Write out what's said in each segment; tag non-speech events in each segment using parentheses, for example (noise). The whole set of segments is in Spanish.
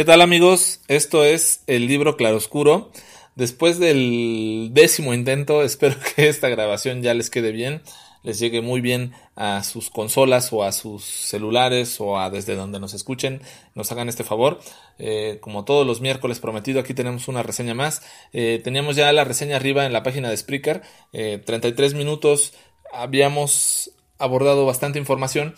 ¿Qué tal amigos? Esto es el libro Claroscuro. Después del décimo intento, (laughs) espero que esta grabación ya les quede bien, les llegue muy bien a sus consolas o a sus celulares o a desde donde nos escuchen, nos hagan este favor. Eh, como todos los miércoles prometido, aquí tenemos una reseña más. Eh, teníamos ya la reseña arriba en la página de Spreaker, 33 eh, minutos, habíamos abordado bastante información.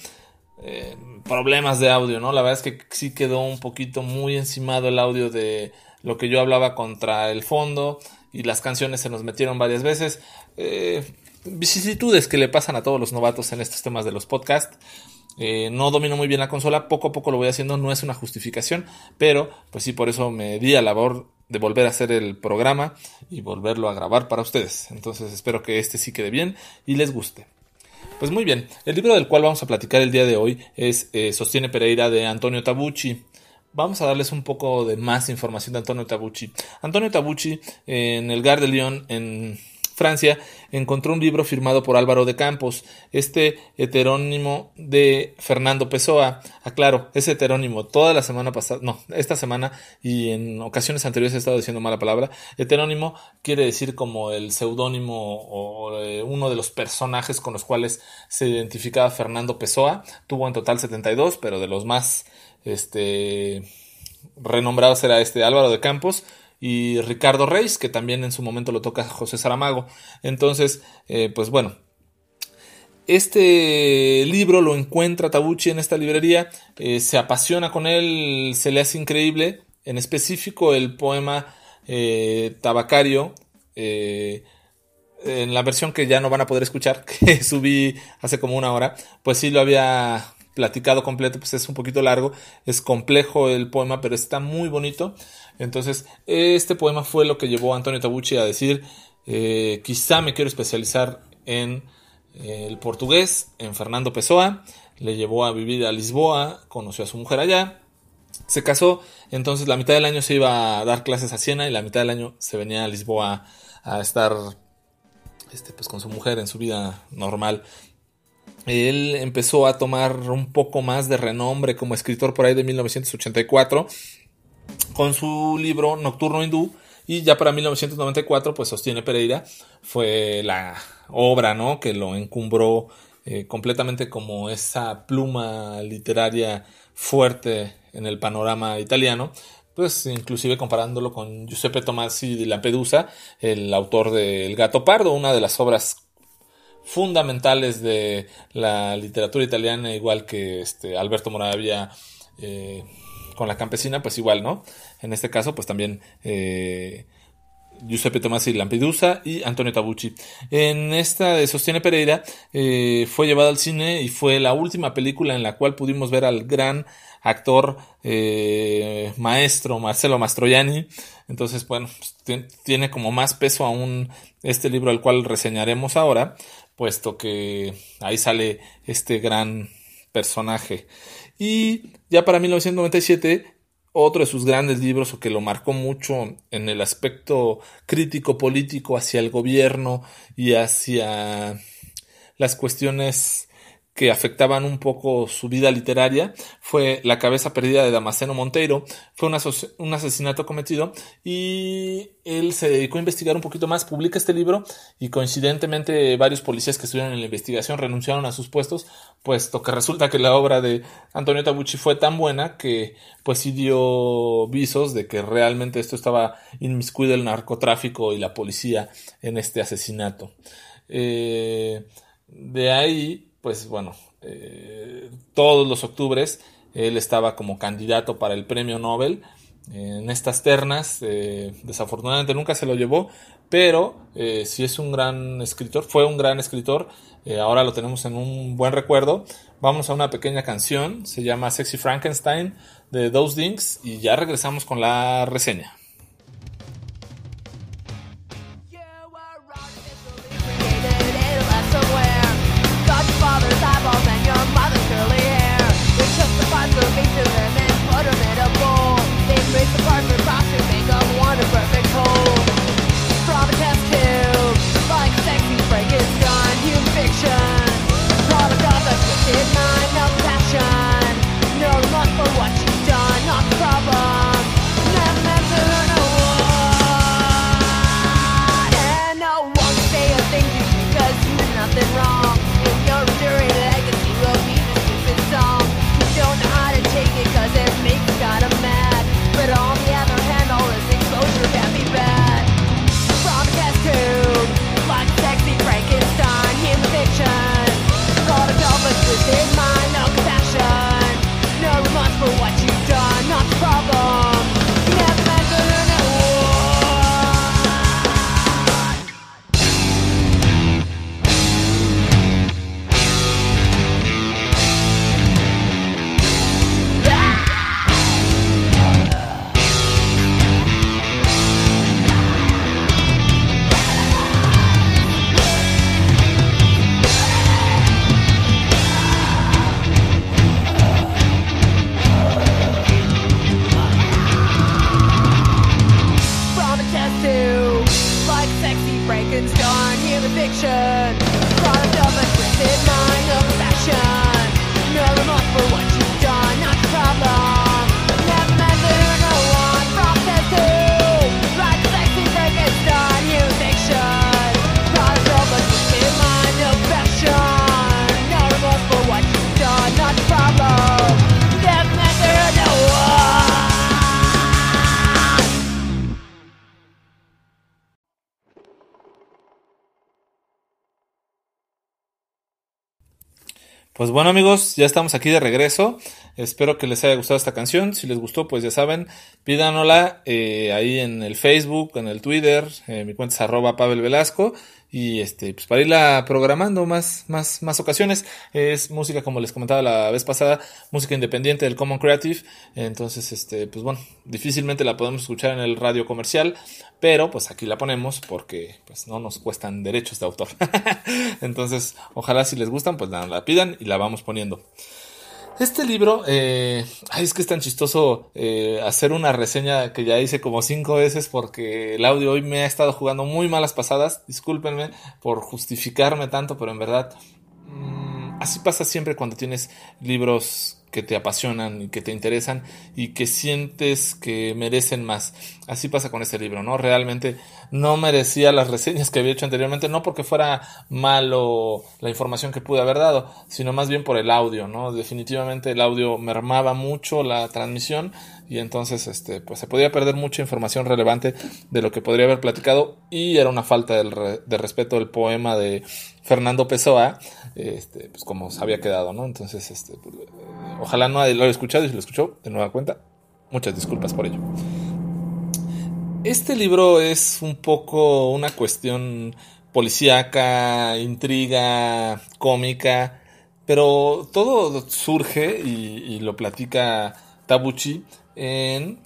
Problemas de audio, ¿no? La verdad es que sí quedó un poquito muy encimado el audio de lo que yo hablaba contra el fondo y las canciones se nos metieron varias veces. Eh, vicisitudes que le pasan a todos los novatos en estos temas de los podcasts. Eh, no domino muy bien la consola, poco a poco lo voy haciendo, no es una justificación, pero pues sí, por eso me di a labor de volver a hacer el programa y volverlo a grabar para ustedes. Entonces espero que este sí quede bien y les guste. Pues muy bien, el libro del cual vamos a platicar el día de hoy es eh, Sostiene Pereira de Antonio Tabucci vamos a darles un poco de más información de Antonio Tabucci. Antonio Tabucci, en el Gare de Lyon, en Francia, encontró un libro firmado por Álvaro de Campos, este heterónimo de Fernando Pessoa. Aclaro, es heterónimo. Toda la semana pasada, no, esta semana y en ocasiones anteriores he estado diciendo mala palabra. Heterónimo quiere decir como el seudónimo o eh, uno de los personajes con los cuales se identificaba Fernando Pessoa. Tuvo en total 72, pero de los más este, renombrado será este Álvaro de Campos y Ricardo Reis, que también en su momento lo toca José Saramago. Entonces, eh, pues bueno, este libro lo encuentra Tabucci en esta librería, eh, se apasiona con él, se le hace increíble, en específico el poema eh, Tabacario, en la versión que ya no van a poder escuchar, (laughs) que subí hace como una hora, pues sí lo había platicado completo, pues es un poquito largo, es complejo el poema, pero está muy bonito. Entonces, este poema fue lo que llevó a Antonio Tabucci a decir, eh, quizá me quiero especializar en eh, el portugués, en Fernando Pessoa, le llevó a vivir a Lisboa, conoció a su mujer allá, se casó, entonces la mitad del año se iba a dar clases a Siena y la mitad del año se venía a Lisboa a estar este, pues, con su mujer en su vida normal él empezó a tomar un poco más de renombre como escritor por ahí de 1984 con su libro Nocturno Hindú y ya para 1994 pues Sostiene Pereira fue la obra ¿no? que lo encumbró eh, completamente como esa pluma literaria fuerte en el panorama italiano pues inclusive comparándolo con Giuseppe Tomasi di Lampedusa, el autor de El gato pardo, una de las obras fundamentales de la literatura italiana, igual que este Alberto Moravia eh, con la campesina, pues igual, ¿no? En este caso, pues también eh, Giuseppe Tomasi Lampedusa y Antonio Tabucci. En esta de Sostiene Pereira eh, fue llevada al cine y fue la última película en la cual pudimos ver al gran actor eh, maestro Marcelo Mastroianni. Entonces, bueno, tiene como más peso aún este libro al cual reseñaremos ahora puesto que ahí sale este gran personaje. Y ya para 1997, otro de sus grandes libros, o que lo marcó mucho en el aspecto crítico político hacia el gobierno y hacia las cuestiones que afectaban un poco su vida literaria fue La cabeza perdida de Damasceno Monteiro. Fue un, asesinato cometido y él se dedicó a investigar un poquito más, publica este libro y coincidentemente varios policías que estuvieron en la investigación renunciaron a sus puestos, puesto que resulta que la obra de Antonio Tabucci fue tan buena que pues sí dio visos de que realmente esto estaba inmiscuido el narcotráfico y la policía en este asesinato. Eh, de ahí pues bueno, eh, todos los octubres él estaba como candidato para el premio Nobel en estas ternas. Eh, desafortunadamente nunca se lo llevó, pero eh, si es un gran escritor, fue un gran escritor. ahora lo tenemos en un buen recuerdo. Vamos a una pequeña canción, se llama Sexy Frankenstein de Those Dings y ya regresamos con la reseña. Pues bueno amigos, ya estamos aquí de regreso. Espero que les haya gustado esta canción. Si les gustó, pues ya saben, pídanosla eh, ahí en el Facebook, en el Twitter. Eh, mi cuenta es arroba Pavel Velasco. Y este, pues para irla programando más, más, más ocasiones. Es música, como les comentaba la vez pasada, música independiente del Common Creative. Entonces, este, pues bueno, difícilmente la podemos escuchar en el radio comercial. Pero pues aquí la ponemos porque pues no nos cuestan derechos de autor. (laughs) Entonces, ojalá si les gustan, pues la pidan y la vamos poniendo. Este libro, eh, ay, es que es tan chistoso eh, hacer una reseña que ya hice como cinco veces porque el audio hoy me ha estado jugando muy malas pasadas. Discúlpenme por justificarme tanto, pero en verdad mmm, así pasa siempre cuando tienes libros que te apasionan y que te interesan y que sientes que merecen más. Así pasa con este libro, ¿no? Realmente no merecía las reseñas que había hecho anteriormente, no porque fuera malo la información que pude haber dado, sino más bien por el audio, ¿no? Definitivamente el audio mermaba mucho la transmisión y entonces este pues se podía perder mucha información relevante de lo que podría haber platicado y era una falta de, de respeto del poema de Fernando Pessoa, este, pues como se había quedado, ¿no? Entonces, este, pues, ojalá no lo haya escuchado y si lo escuchó de nueva cuenta, muchas disculpas por ello. Este libro es un poco una cuestión policíaca, intriga, cómica, pero todo surge y, lo platica Tabuchi en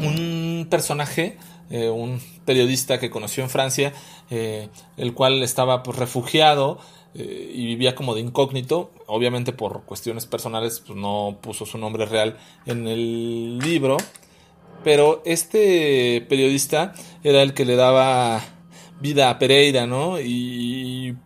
un personaje, eh, un periodista que conoció en Francia, eh, el cual estaba pues, refugiado eh, y vivía como de incógnito. Obviamente por cuestiones personales pues, no puso su nombre real en el libro. Pero este periodista era el que le daba vida a Pereira, ¿no? Y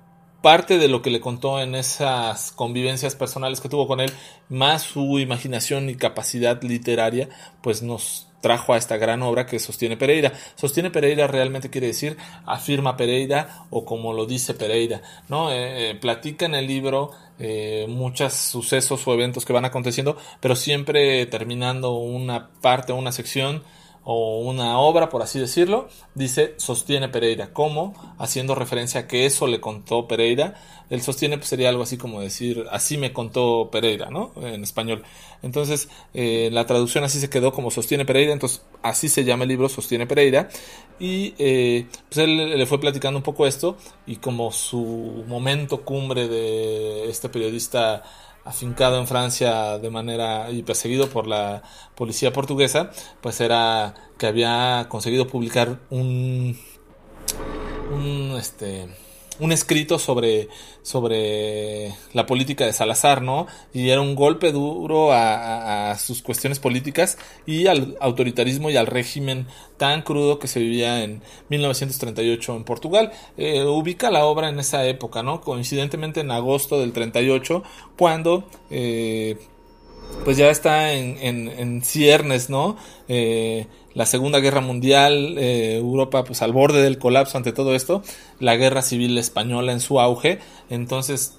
parte de lo que le contó en esas convivencias personales que tuvo con él, más su imaginación y capacidad literaria, pues nos trajo a esta gran obra que sostiene Pereira. Sostiene Pereira realmente quiere decir afirma Pereira o como lo dice Pereira, ¿no? Eh, eh, platica en el libro eh, muchos sucesos o eventos que van aconteciendo, pero siempre terminando una parte o una sección o una obra, por así decirlo, dice sostiene Pereira. ¿Cómo? Haciendo referencia a que eso le contó Pereira. El sostiene pues, sería algo así como decir, así me contó Pereira, ¿no? En español. Entonces, eh, la traducción así se quedó como sostiene Pereira, entonces así se llama el libro, sostiene Pereira. Y eh, pues él le fue platicando un poco esto y como su momento cumbre de este periodista afincado en Francia de manera y perseguido por la policía portuguesa, pues era que había conseguido publicar un, un este un escrito sobre, sobre la política de Salazar, ¿no? Y era un golpe duro a, sus cuestiones políticas y al autoritarismo y al régimen tan crudo que se vivía en 1938 en Portugal. Eh, ubica la obra en esa época, ¿no? Coincidentemente en agosto del 38, cuando... Eh, pues ya está en, en, en ciernes, ¿no? Eh, la Segunda Guerra Mundial, eh, Europa pues al borde del colapso ante todo esto, la Guerra Civil Española en su auge, entonces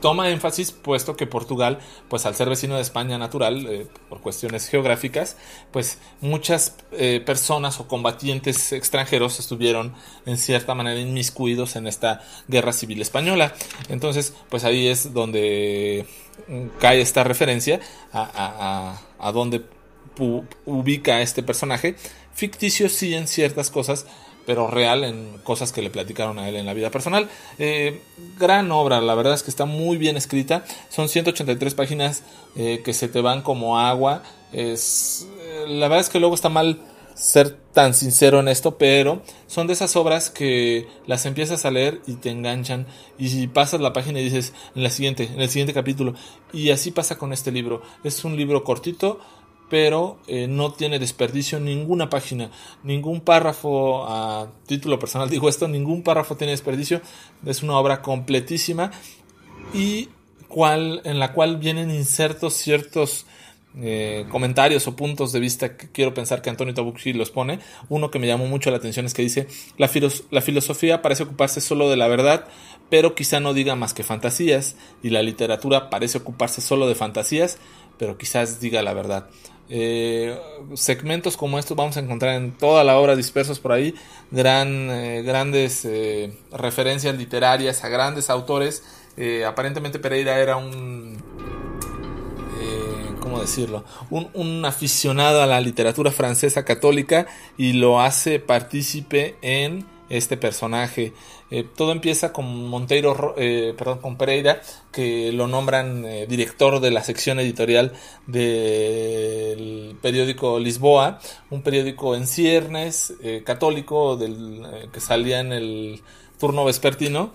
toma énfasis puesto que Portugal, pues al ser vecino de España natural, eh, por cuestiones geográficas, pues muchas eh, personas o combatientes extranjeros estuvieron en cierta manera inmiscuidos en esta guerra civil española. Entonces, pues ahí es donde mm, cae esta referencia a, a, a, a donde ubica a este personaje, ficticio sí en ciertas cosas, pero real en cosas que le platicaron a él en la vida personal. Eh, gran obra, la verdad es que está muy bien escrita. Son 183 páginas eh, que se te van como agua. Es, eh, la verdad es que luego está mal ser tan sincero en esto, pero son de esas obras que las empiezas a leer y te enganchan y pasas la página y dices en la siguiente, en el siguiente capítulo y así pasa con este libro. Es un libro cortito, pero eh, no tiene desperdicio ninguna página, ningún párrafo, a título personal digo esto, ningún párrafo tiene desperdicio, es una obra completísima y cual, en la cual vienen insertos ciertos eh, comentarios o puntos de vista que quiero pensar que Antonio Tabucchi los pone. Uno que me llamó mucho la atención es que dice, la, la filosofía parece ocuparse solo de la verdad, pero quizá no diga más que fantasías, y la literatura parece ocuparse solo de fantasías, pero quizás diga la verdad. Eh, segmentos como estos vamos a encontrar en toda la obra dispersos por ahí, gran, eh, grandes eh, referencias literarias a grandes autores aparentemente Pereira era un... ¿Cómo decirlo? Un, un, aficionado a la literatura francesa católica y lo hace partícipe en este personaje. Eh, todo empieza con Monteiro, eh, perdón, con Pereira, que lo nombran eh, director de la sección editorial del periódico Lisboa, un periódico en ciernes, católico, del, que salía en el turno vespertino.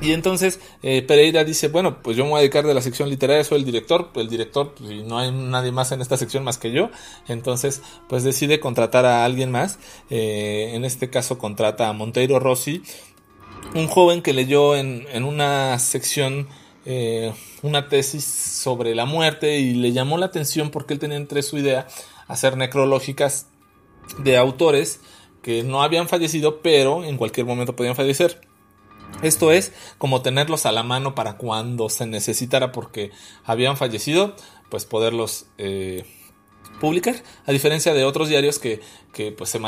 Y entonces eh, Pereira dice, bueno, pues yo me voy a dedicar de la sección literaria, soy el director, el director, pues, y no hay nadie más en esta sección más que yo, entonces pues decide contratar a alguien más, eh, en este caso contrata a Monteiro Rossi, un joven que leyó en, en una sección eh, una tesis sobre la muerte y le llamó la atención porque él tenía entre su idea hacer necrológicas de autores que no habían fallecido pero en cualquier momento podían fallecer. Esto es como tenerlos a la mano para cuando se necesitara porque habían fallecido, pues poderlos eh, publicar. A diferencia de otros diarios que, que pues se,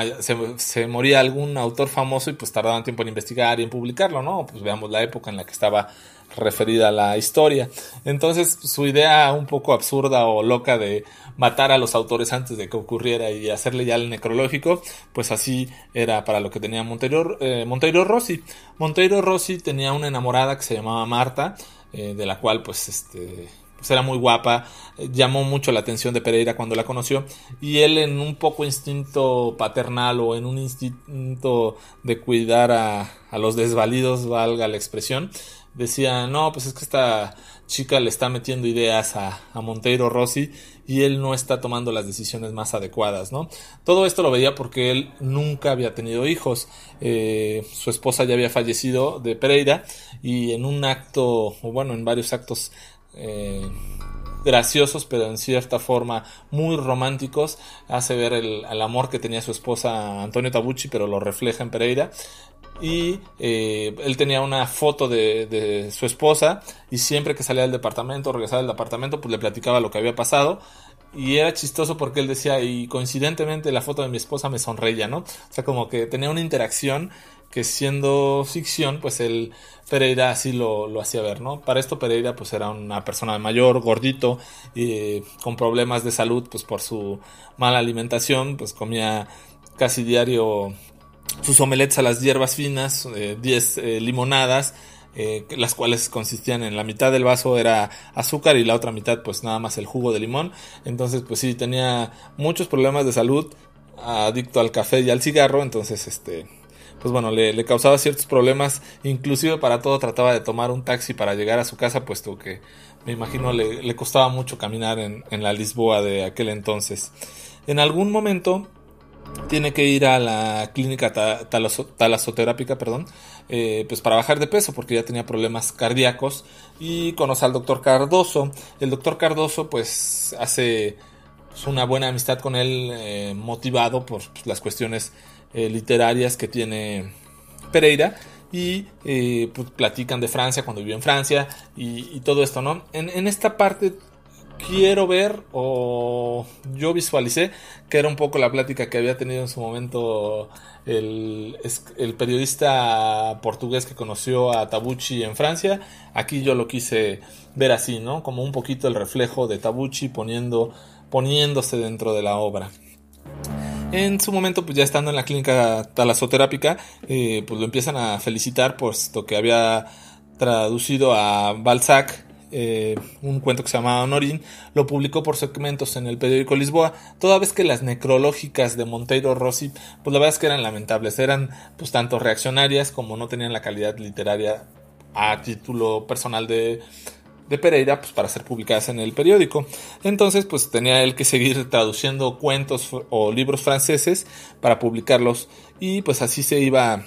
se, moría algún autor famoso y pues tardaban tiempo en investigar y en publicarlo, ¿no? Pues veamos la época en la que estaba referida la historia. Entonces, su idea un poco absurda o loca de matar a los autores antes de que ocurriera y hacerle ya el necrológico, pues así era para lo que tenía Monteiro, eh, Rossi. Monteiro Rossi tenía una enamorada que se llamaba Marta, eh, de la cual pues este era muy guapa, llamó mucho la atención de Pereira cuando la conoció y él en un poco instinto paternal o en un instinto de cuidar a, a los desvalidos, valga la expresión, decía, no, pues es que esta chica le está metiendo ideas a, a, Monteiro Rossi y él no está tomando las decisiones más adecuadas, ¿no? Todo esto lo veía porque él nunca había tenido hijos, eh, su esposa ya había fallecido de Pereira y en un acto, o bueno, en varios actos eh, graciosos, pero en cierta forma muy románticos. Hace ver el, amor que tenía su esposa Antonio Tabucci, pero lo refleja en Pereira y eh, él tenía una foto de, de, su esposa y siempre que salía del departamento, regresaba del departamento, pues le platicaba lo que había pasado y era chistoso porque él decía y coincidentemente la foto de mi esposa me sonreía, ¿no? O sea, como que tenía una interacción que siendo ficción, pues él Pereira así lo, lo hacía ver, ¿no? Para esto Pereira pues era una persona mayor, gordito, y con problemas de salud, pues por su mala alimentación, pues comía casi diario sus omelettes a las hierbas finas, 10 eh, eh, limonadas, eh, las cuales consistían en la mitad del vaso era azúcar y la otra mitad pues nada más el jugo de limón. Entonces pues sí, tenía muchos problemas de salud, adicto al café y al cigarro, entonces este... Pues bueno, le, causaba ciertos problemas, inclusive para todo trataba de tomar un taxi para llegar a su casa, puesto que me imagino le, le costaba mucho caminar en, la Lisboa de aquel entonces. En algún momento tiene que ir a la clínica talasoterápica, perdón, eh, pues para bajar de peso porque ya tenía problemas cardíacos y conoce al doctor Cardoso. El doctor Cardoso pues hace una buena amistad con él, eh, motivado por pues, las cuestiones eh, literarias que tiene Pereira y pues, platican de Francia cuando vivió en Francia y, todo esto, ¿no? En, en esta parte quiero ver o yo visualicé que era un poco la plática que había tenido en su momento el, el, periodista portugués que conoció a Tabucci en Francia. Aquí yo lo quise ver así, ¿no? Como un poquito el reflejo de Tabucci poniendo, poniéndose dentro de la obra. En su momento, pues ya estando en la clínica talasoterápica, eh, pues lo empiezan a felicitar puesto que había traducido a Balzac eh, un cuento que se llamaba Honorín, lo publicó por segmentos en el periódico Lisboa, toda vez que las necrológicas de Monteiro Rossi, pues la verdad es que eran lamentables, eran pues tanto reaccionarias como no tenían la calidad literaria a título personal de, de Pereira pues para ser publicadas en el periódico. Entonces pues tenía él que seguir traduciendo cuentos o libros franceses para publicarlos y pues así se iba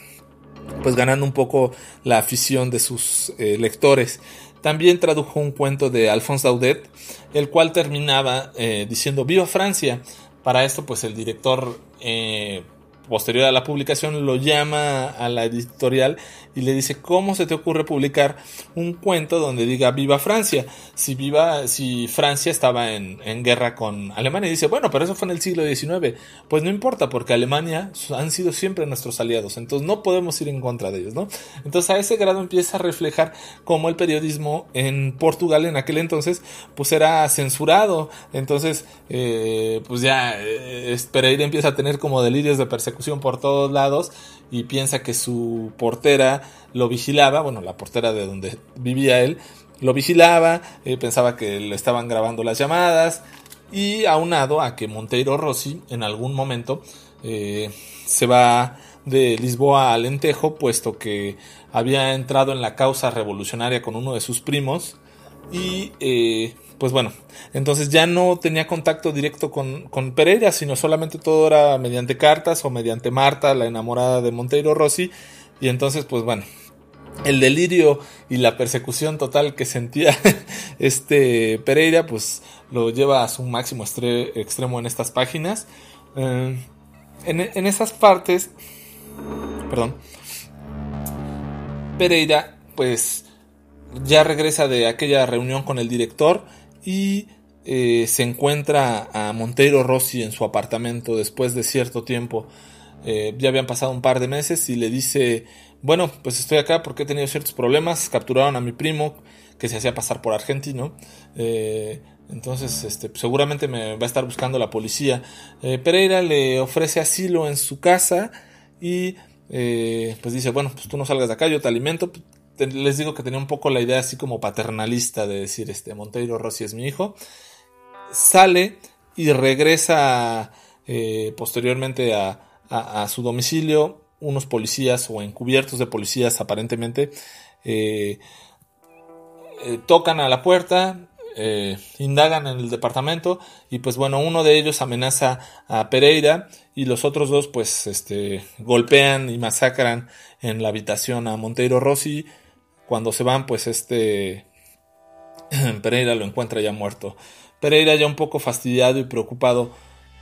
pues ganando un poco la afición de sus eh, lectores. También tradujo un cuento de Alphonse Daudet, el cual terminaba eh, diciendo Viva Francia. Para esto, pues el director eh, posterior a la publicación lo llama a la editorial y le dice cómo se te ocurre publicar un cuento donde diga viva Francia si viva si Francia estaba en, en, guerra con Alemania. Y dice bueno pero eso fue en el siglo XIX pues no importa porque Alemania han sido siempre nuestros aliados entonces no podemos ir en contra de ellos no entonces a ese grado empieza a reflejar cómo el periodismo en Portugal en aquel entonces pues era censurado. Entonces eh, pues ya eh, Pereira empieza a tener como delirios de persecución por todos lados y piensa que su portera lo vigilaba, bueno, la portera de donde vivía él, lo vigilaba, eh, pensaba que le estaban grabando las llamadas y aunado a que Monteiro Rossi en algún momento eh, se va de Lisboa a Lentejo, puesto que había entrado en la causa revolucionaria con uno de sus primos y eh, pues bueno, entonces ya no tenía contacto directo con, con, Pereira, sino solamente todo era mediante cartas o mediante Marta, la enamorada de Monteiro Rossi, y entonces pues bueno, el delirio y la persecución total que sentía (laughs) este Pereira pues lo lleva a su máximo extremo en estas páginas. Eh, en, en esas partes, perdón, Pereira pues ya regresa de aquella reunión con el director y eh, se encuentra a Monteiro Rossi en su apartamento después de cierto tiempo. Eh, ya habían pasado un par de meses y le dice, bueno, pues estoy acá porque he tenido ciertos problemas, capturaron a mi primo que se hacía pasar por argentino. Eh, entonces, este, seguramente me va a estar buscando la policía. Pereira le ofrece asilo en su casa y pues dice, bueno, pues tú no salgas de acá, yo te alimento, les digo que tenía un poco la idea así como paternalista de decir, este, Monteiro Rossi es mi hijo. Sale y regresa eh, posteriormente a, su domicilio. Unos policías o encubiertos de policías aparentemente eh, eh, tocan a la puerta, indagan en el departamento y pues bueno, uno de ellos amenaza a Pereira y los otros dos pues este golpean y masacran en la habitación a Monteiro Rossi cuando se van, pues este (clears throat) Pereira lo encuentra ya muerto. Pereira ya un poco fastidiado y preocupado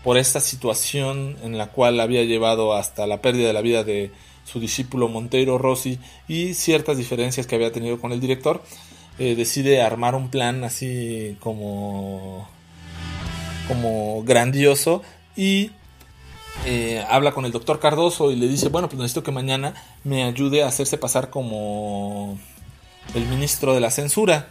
por esta situación en la cual había llevado hasta la pérdida de la vida de su discípulo Monteiro Rossi y ciertas diferencias que había tenido con el director, eh, decide armar un plan así como como grandioso y eh, habla con el doctor Cardoso y le dice, bueno, pues necesito que mañana me ayude a hacerse pasar como el ministro de la censura.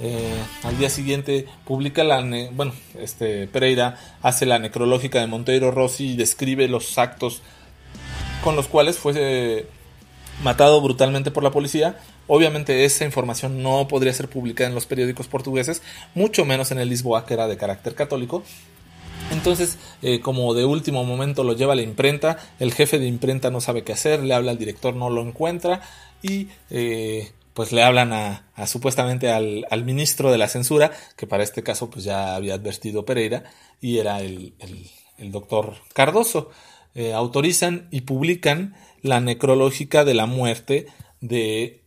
Eh, al día siguiente publica la bueno este Pereira hace la necrológica de Monteiro Rossi y describe los actos con los cuales fue eh, matado brutalmente por la policía obviamente esa información no podría ser publicada en los periódicos portugueses mucho menos en el Lisboa que era de carácter católico entonces, eh, como de último momento lo lleva a la imprenta, el jefe de imprenta no sabe qué hacer, le habla al director, no lo encuentra y pues le hablan a, supuestamente al, ministro de la censura, que para este caso pues ya había advertido Pereira, y era el, doctor Cardoso. Eh, autorizan y publican la necrológica de la muerte de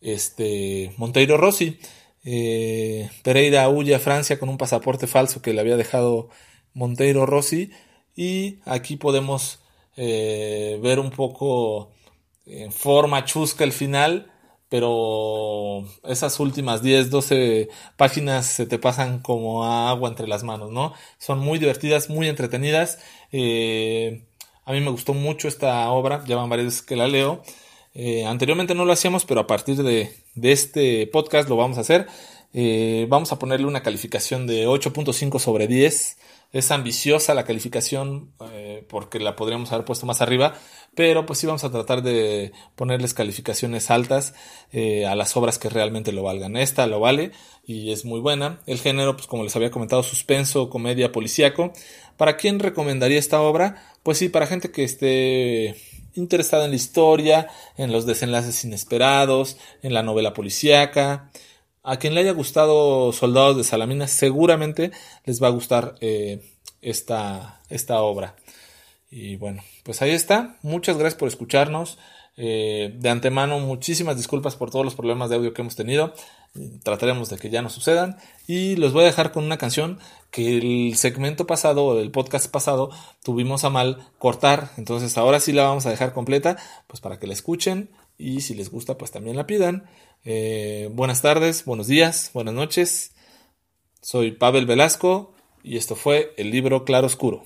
este Monteiro Rossi. Eh, Pereira huye a Francia con un pasaporte falso que le había dejado Monteiro Rossi y aquí podemos eh, ver un poco en forma chusca el final pero esas últimas 10, 12 páginas se te pasan como agua entre las manos, ¿no? Son muy divertidas, muy entretenidas. Eh, a mí me gustó mucho esta obra, ya van varias veces que la leo. Eh, anteriormente no lo hacíamos, pero a partir de, este podcast lo vamos a hacer. Eh, vamos a ponerle una calificación de 8.5 sobre 10. Es ambiciosa la calificación porque la podríamos haber puesto más arriba, pero pues sí vamos a tratar de ponerles calificaciones altas eh, a las obras que realmente lo valgan. Esta lo vale y es muy buena. El género, pues como les había comentado, suspenso, comedia, policíaco. ¿Para quién recomendaría esta obra? Pues sí, para gente que esté interesada en la historia, en los desenlaces inesperados, en la novela policíaca. A quien le haya gustado Soldados de Salamina, seguramente les va a gustar eh, esta, esta obra. Y bueno, pues ahí está. Muchas gracias por escucharnos. Eh, de antemano, muchísimas disculpas por todos los problemas de audio que hemos tenido. Trataremos de que ya no sucedan. Y los voy a dejar con una canción que el segmento pasado, el podcast pasado, tuvimos a mal cortar. Entonces ahora sí la vamos a dejar completa, pues para que la escuchen. Y si les gusta, pues también la pidan. Eh, buenas tardes, buenos días, buenas noches. Soy Pavel Velasco y esto fue el libro Claroscuro.